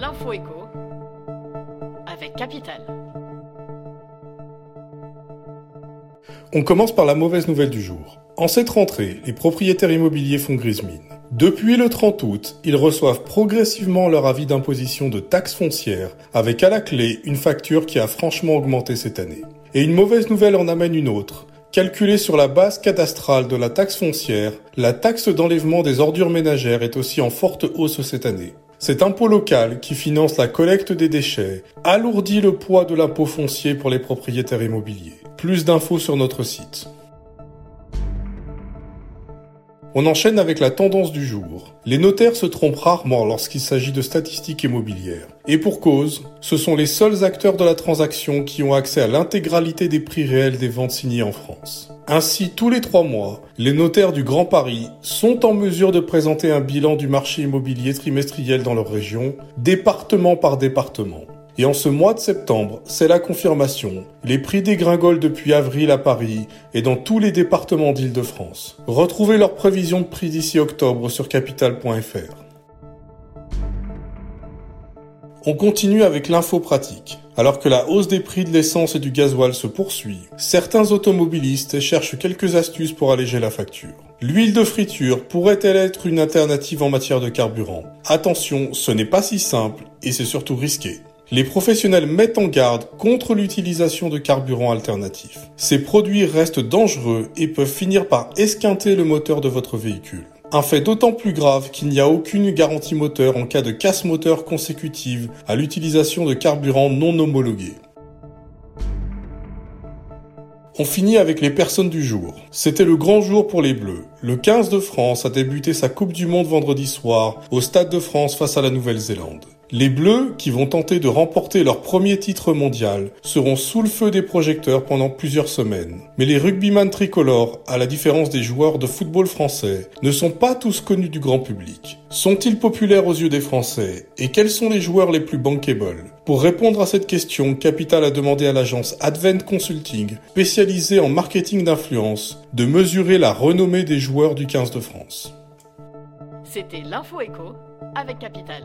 L'info écho avec Capital. On commence par la mauvaise nouvelle du jour. En cette rentrée, les propriétaires immobiliers font grise mine. Depuis le 30 août, ils reçoivent progressivement leur avis d'imposition de taxes foncières, avec à la clé une facture qui a franchement augmenté cette année. Et une mauvaise nouvelle en amène une autre. Calculée sur la base cadastrale de la taxe foncière, la taxe d'enlèvement des ordures ménagères est aussi en forte hausse cette année. Cet impôt local qui finance la collecte des déchets alourdit le poids de l'impôt foncier pour les propriétaires immobiliers. Plus d'infos sur notre site. On enchaîne avec la tendance du jour. Les notaires se trompent rarement lorsqu'il s'agit de statistiques immobilières. Et pour cause, ce sont les seuls acteurs de la transaction qui ont accès à l'intégralité des prix réels des ventes signées en France. Ainsi, tous les trois mois, les notaires du Grand Paris sont en mesure de présenter un bilan du marché immobilier trimestriel dans leur région, département par département. Et en ce mois de septembre, c'est la confirmation. Les prix dégringolent depuis avril à Paris et dans tous les départements d'Île-de-France. Retrouvez leurs prévisions de prix d'ici octobre sur capital.fr. On continue avec l'info pratique. Alors que la hausse des prix de l'essence et du gasoil se poursuit, certains automobilistes cherchent quelques astuces pour alléger la facture. L'huile de friture pourrait-elle être une alternative en matière de carburant? Attention, ce n'est pas si simple et c'est surtout risqué. Les professionnels mettent en garde contre l'utilisation de carburants alternatifs. Ces produits restent dangereux et peuvent finir par esquinter le moteur de votre véhicule. Un fait d'autant plus grave qu'il n'y a aucune garantie moteur en cas de casse moteur consécutive à l'utilisation de carburants non homologués. On finit avec les personnes du jour. C'était le grand jour pour les Bleus. Le 15 de France a débuté sa Coupe du Monde vendredi soir au Stade de France face à la Nouvelle-Zélande. Les Bleus, qui vont tenter de remporter leur premier titre mondial, seront sous le feu des projecteurs pendant plusieurs semaines. Mais les rugbyman tricolores, à la différence des joueurs de football français, ne sont pas tous connus du grand public. Sont-ils populaires aux yeux des Français? Et quels sont les joueurs les plus bankable? Pour répondre à cette question, Capital a demandé à l'agence Advent Consulting, spécialisée en marketing d'influence, de mesurer la renommée des joueurs du 15 de France. C'était l'info écho avec Capital.